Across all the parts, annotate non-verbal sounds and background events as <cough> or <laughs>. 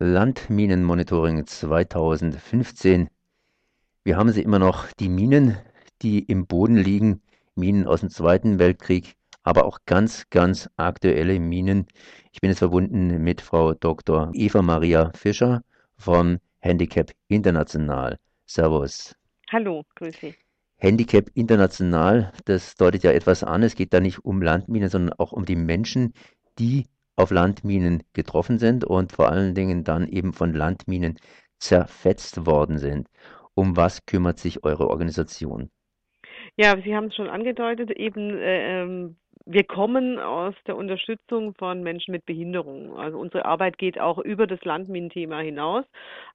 Landminenmonitoring 2015. Wir haben sie immer noch, die Minen, die im Boden liegen, Minen aus dem Zweiten Weltkrieg, aber auch ganz, ganz aktuelle Minen. Ich bin jetzt verbunden mit Frau Dr. Eva Maria Fischer von Handicap International. Servus. Hallo, grüß Sie. Handicap International, das deutet ja etwas an. Es geht da nicht um Landminen, sondern auch um die Menschen, die auf Landminen getroffen sind und vor allen Dingen dann eben von Landminen zerfetzt worden sind. Um was kümmert sich eure Organisation? Ja, Sie haben es schon angedeutet, eben äh, ähm, wir kommen aus der Unterstützung von Menschen mit Behinderung. Also unsere Arbeit geht auch über das Landminenthema hinaus.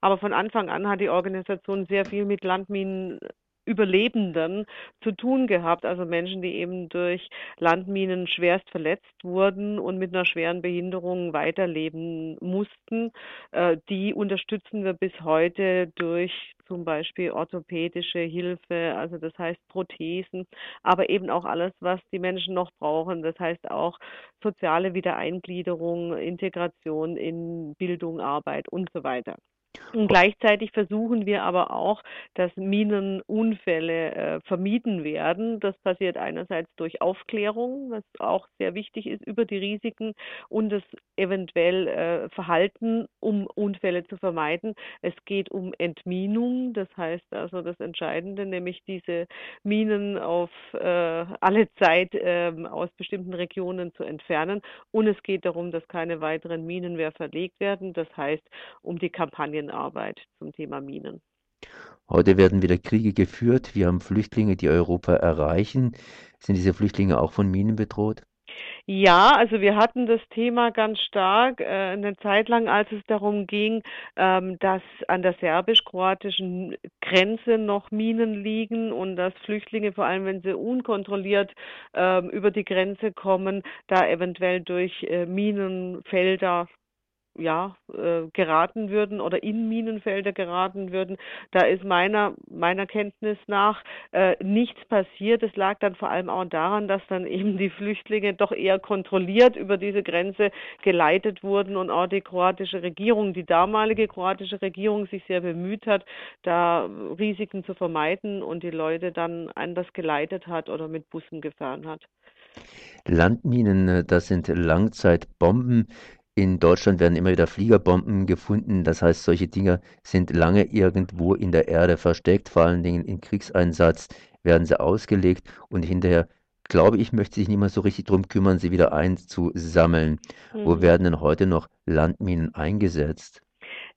Aber von Anfang an hat die Organisation sehr viel mit Landminen Überlebenden zu tun gehabt, also Menschen, die eben durch Landminen schwerst verletzt wurden und mit einer schweren Behinderung weiterleben mussten. Äh, die unterstützen wir bis heute durch zum Beispiel orthopädische Hilfe, also das heißt Prothesen, aber eben auch alles, was die Menschen noch brauchen. Das heißt auch soziale Wiedereingliederung, Integration in Bildung, Arbeit und so weiter. Und gleichzeitig versuchen wir aber auch, dass Minenunfälle äh, vermieden werden. Das passiert einerseits durch Aufklärung, was auch sehr wichtig ist, über die Risiken und das eventuell äh, Verhalten, um Unfälle zu vermeiden. Es geht um Entminung, das heißt also das Entscheidende, nämlich diese Minen auf äh, alle Zeit ähm, aus bestimmten Regionen zu entfernen. Und es geht darum, dass keine weiteren Minen mehr verlegt werden. Das heißt, um die Kampagne Kampagnenarbeit zum Thema Minen. Heute werden wieder Kriege geführt. Wir haben Flüchtlinge, die Europa erreichen. Sind diese Flüchtlinge auch von Minen bedroht? Ja, also wir hatten das Thema ganz stark äh, eine Zeit lang, als es darum ging, ähm, dass an der serbisch-kroatischen Grenze noch Minen liegen und dass Flüchtlinge, vor allem wenn sie unkontrolliert ähm, über die Grenze kommen, da eventuell durch äh, Minenfelder ja, äh, geraten würden oder in Minenfelder geraten würden. Da ist meiner, meiner Kenntnis nach äh, nichts passiert. Es lag dann vor allem auch daran, dass dann <laughs> eben die Flüchtlinge doch eher kontrolliert über diese Grenze geleitet wurden und auch die kroatische Regierung, die damalige kroatische Regierung sich sehr bemüht hat, da Risiken zu vermeiden und die Leute dann anders geleitet hat oder mit Bussen gefahren hat. Landminen, äh, das sind Langzeitbomben. In Deutschland werden immer wieder Fliegerbomben gefunden. Das heißt, solche Dinger sind lange irgendwo in der Erde versteckt. Vor allen Dingen im Kriegseinsatz werden sie ausgelegt und hinterher, glaube ich, möchte sich niemand so richtig darum kümmern, sie wieder einzusammeln. Mhm. Wo werden denn heute noch Landminen eingesetzt?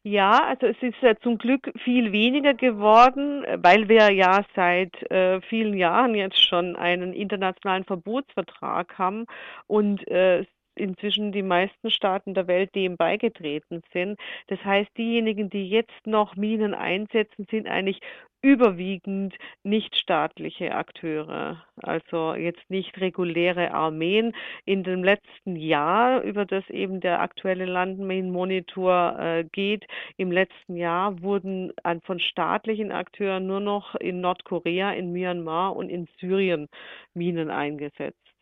Ja, also es ist äh, zum Glück viel weniger geworden, weil wir ja seit äh, vielen Jahren jetzt schon einen internationalen Verbotsvertrag haben und äh, inzwischen die meisten Staaten der Welt dem beigetreten sind. Das heißt, diejenigen, die jetzt noch Minen einsetzen, sind eigentlich überwiegend nichtstaatliche Akteure, also jetzt nicht reguläre Armeen. In dem letzten Jahr, über das eben der aktuelle Landminenmonitor äh, geht, im letzten Jahr wurden an, von staatlichen Akteuren nur noch in Nordkorea, in Myanmar und in Syrien Minen eingesetzt.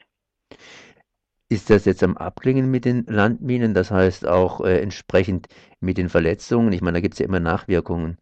Ist das jetzt am Abklingen mit den Landminen, das heißt auch äh, entsprechend mit den Verletzungen? Ich meine, da gibt es ja immer Nachwirkungen.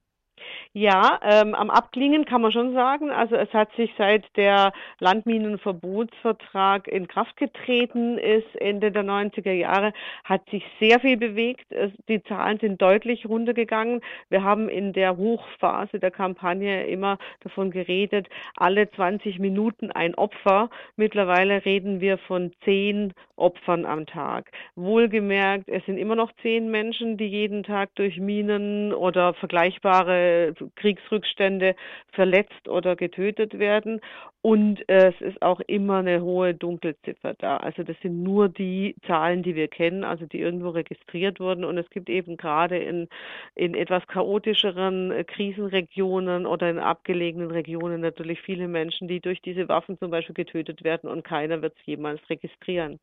Ja, ähm, am Abklingen kann man schon sagen. Also es hat sich seit der Landminenverbotsvertrag in Kraft getreten ist, Ende der 90er Jahre, hat sich sehr viel bewegt. Die Zahlen sind deutlich runtergegangen. Wir haben in der Hochphase der Kampagne immer davon geredet, alle 20 Minuten ein Opfer. Mittlerweile reden wir von zehn Opfern am Tag. Wohlgemerkt, es sind immer noch zehn Menschen, die jeden Tag durch Minen oder vergleichbare Kriegsrückstände verletzt oder getötet werden. Und äh, es ist auch immer eine hohe Dunkelziffer da. Also das sind nur die Zahlen, die wir kennen, also die irgendwo registriert wurden. Und es gibt eben gerade in, in etwas chaotischeren äh, Krisenregionen oder in abgelegenen Regionen natürlich viele Menschen, die durch diese Waffen zum Beispiel getötet werden und keiner wird es jemals registrieren.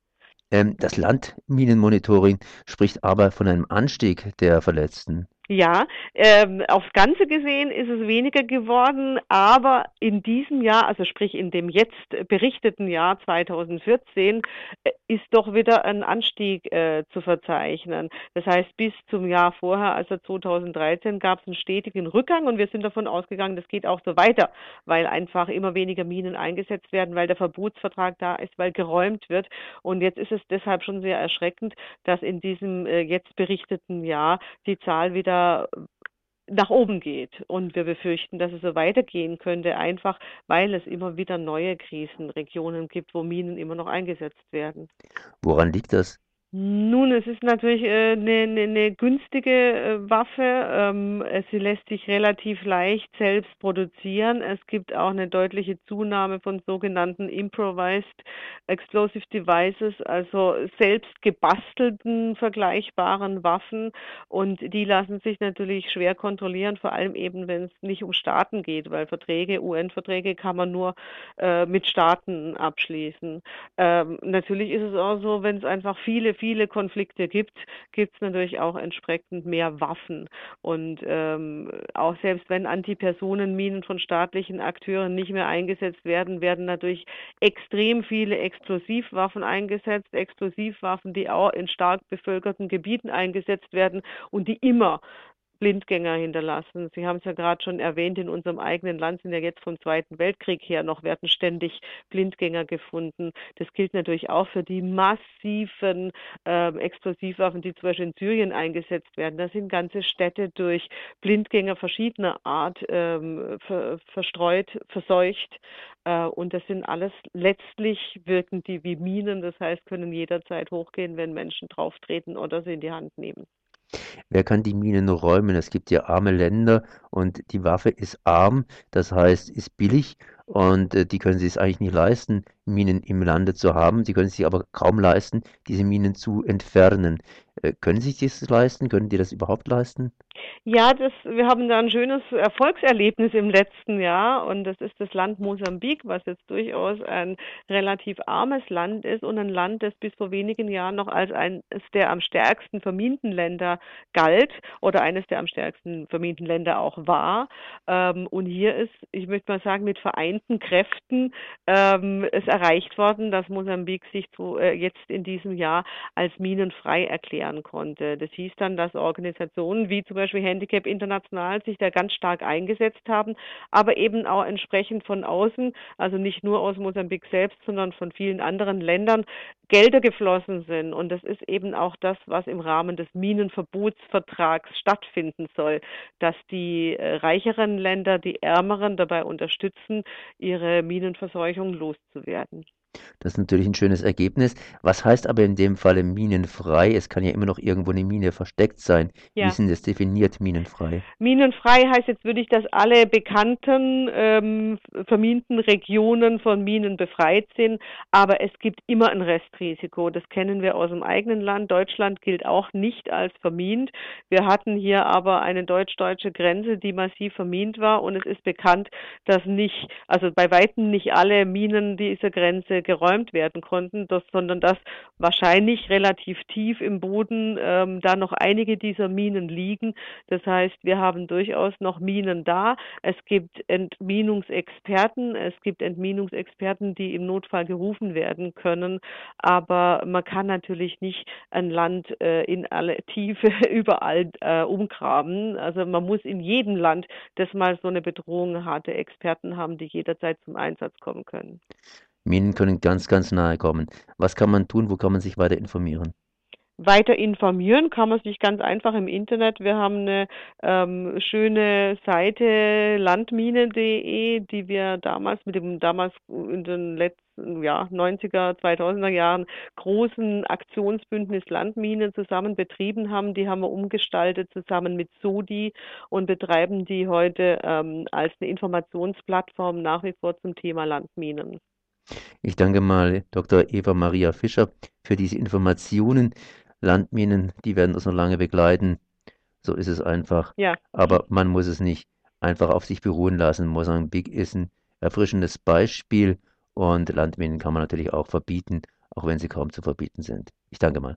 Ähm, das Landminenmonitoring spricht aber von einem Anstieg der Verletzten. Ja, ähm, aufs Ganze gesehen ist es weniger geworden, aber in diesem Jahr, also sprich in dem jetzt berichteten Jahr 2014, äh, ist doch wieder ein Anstieg äh, zu verzeichnen. Das heißt, bis zum Jahr vorher, also 2013, gab es einen stetigen Rückgang und wir sind davon ausgegangen, das geht auch so weiter, weil einfach immer weniger Minen eingesetzt werden, weil der Verbotsvertrag da ist, weil geräumt wird. Und jetzt ist es deshalb schon sehr erschreckend, dass in diesem äh, jetzt berichteten Jahr die Zahl wieder wieder nach oben geht. Und wir befürchten, dass es so weitergehen könnte, einfach weil es immer wieder neue Krisenregionen gibt, wo Minen immer noch eingesetzt werden. Woran liegt das? Nun, es ist natürlich äh, eine, ne, ne günstige äh, Waffe. Ähm, sie lässt sich relativ leicht selbst produzieren. Es gibt auch eine deutliche Zunahme von sogenannten Improvised Explosive Devices, also selbst gebastelten vergleichbaren Waffen. Und die lassen sich natürlich schwer kontrollieren, vor allem eben, wenn es nicht um Staaten geht, weil Verträge, UN-Verträge kann man nur äh, mit Staaten abschließen. Ähm, natürlich ist es auch so, wenn es einfach viele viele Konflikte gibt, gibt es natürlich auch entsprechend mehr Waffen. Und ähm, auch selbst wenn Antipersonenminen von staatlichen Akteuren nicht mehr eingesetzt werden, werden natürlich extrem viele Explosivwaffen eingesetzt, Explosivwaffen, die auch in stark bevölkerten Gebieten eingesetzt werden und die immer Blindgänger hinterlassen. Sie haben es ja gerade schon erwähnt, in unserem eigenen Land sind ja jetzt vom Zweiten Weltkrieg her noch, werden ständig Blindgänger gefunden. Das gilt natürlich auch für die massiven äh, Explosivwaffen, die zum Beispiel in Syrien eingesetzt werden. Da sind ganze Städte durch Blindgänger verschiedener Art ähm, ver verstreut, verseucht. Äh, und das sind alles letztlich wirken die wie Minen, das heißt, können jederzeit hochgehen, wenn Menschen drauftreten oder sie in die Hand nehmen. Wer kann die Minen räumen? Es gibt ja arme Länder und die Waffe ist arm, das heißt, ist billig und äh, die können sich es eigentlich nicht leisten, Minen im Lande zu haben. Sie können sich aber kaum leisten, diese Minen zu entfernen. Äh, können Sie sich das leisten? Können die das überhaupt leisten? Ja, das, wir haben da ein schönes Erfolgserlebnis im letzten Jahr und das ist das Land Mosambik, was jetzt durchaus ein relativ armes Land ist und ein Land, das bis vor wenigen Jahren noch als eines der am stärksten verminten Länder galt oder eines der am stärksten verminten Länder auch war. Ähm, und hier ist, ich möchte mal sagen, mit vereinten Kräften ähm, es erreicht worden, dass Mosambik sich zu, äh, jetzt in diesem Jahr als minenfrei erklären konnte. Das hieß dann, dass Organisationen wie zum Beispiel Handicap International sich da ganz stark eingesetzt haben, aber eben auch entsprechend von außen, also nicht nur aus Mosambik selbst, sondern von vielen anderen Ländern, Gelder geflossen sind. Und das ist eben auch das, was im Rahmen des Minenverbotsvertrags stattfinden soll, dass die äh, reicheren Länder die ärmeren dabei unterstützen, ihre Minenverseuchung loszuwerden. Das ist natürlich ein schönes Ergebnis. Was heißt aber in dem Falle minenfrei? Es kann ja immer noch irgendwo eine Mine versteckt sein. Wie Ja. ist denn das definiert, minenfrei? Minenfrei heißt jetzt würde ich, dass alle bekannten ähm, verminten Regionen von Minen befreit sind, aber es gibt immer ein Restrisiko. Das kennen wir aus dem eigenen Land. Deutschland gilt auch nicht als vermint. Wir hatten hier aber eine deutsch-deutsche Grenze, die massiv vermint war und es ist bekannt, dass nicht, also bei weitem nicht alle Minen dieser Grenze geräumt werden konnten, das, sondern dass wahrscheinlich relativ tief im Boden ähm, da noch einige dieser Minen liegen. Das heißt, wir haben durchaus noch Minen da. Es gibt Entminungsexperten, es gibt Entminungsexperten, die im Notfall gerufen werden können, aber man kann natürlich nicht ein Land äh, in alle Tiefe <laughs> überall äh, umgraben. Also man muss in jedem Land, das mal so eine Bedrohung hatte, Experten haben, die jederzeit zum Einsatz kommen können. Minen können ganz, ganz nahe kommen. Was kann man tun? Wo kann man sich weiter informieren? Weiter informieren kann man sich ganz einfach im Internet. Wir haben eine ähm, schöne Seite landmine.de, die wir damals mit dem damals in den letzten ja, 90er, 2000er Jahren großen Aktionsbündnis Landminen zusammen betrieben haben. Die haben wir umgestaltet zusammen mit Sodi und betreiben die heute ähm, als eine Informationsplattform nach wie vor zum Thema Landminen. Ich danke mal Dr. Eva Maria Fischer für diese Informationen. Landminen, die werden uns noch lange begleiten. So ist es einfach. Ja. Aber man muss es nicht einfach auf sich beruhen lassen. Mosambik ist ein erfrischendes Beispiel und Landminen kann man natürlich auch verbieten, auch wenn sie kaum zu verbieten sind. Ich danke mal.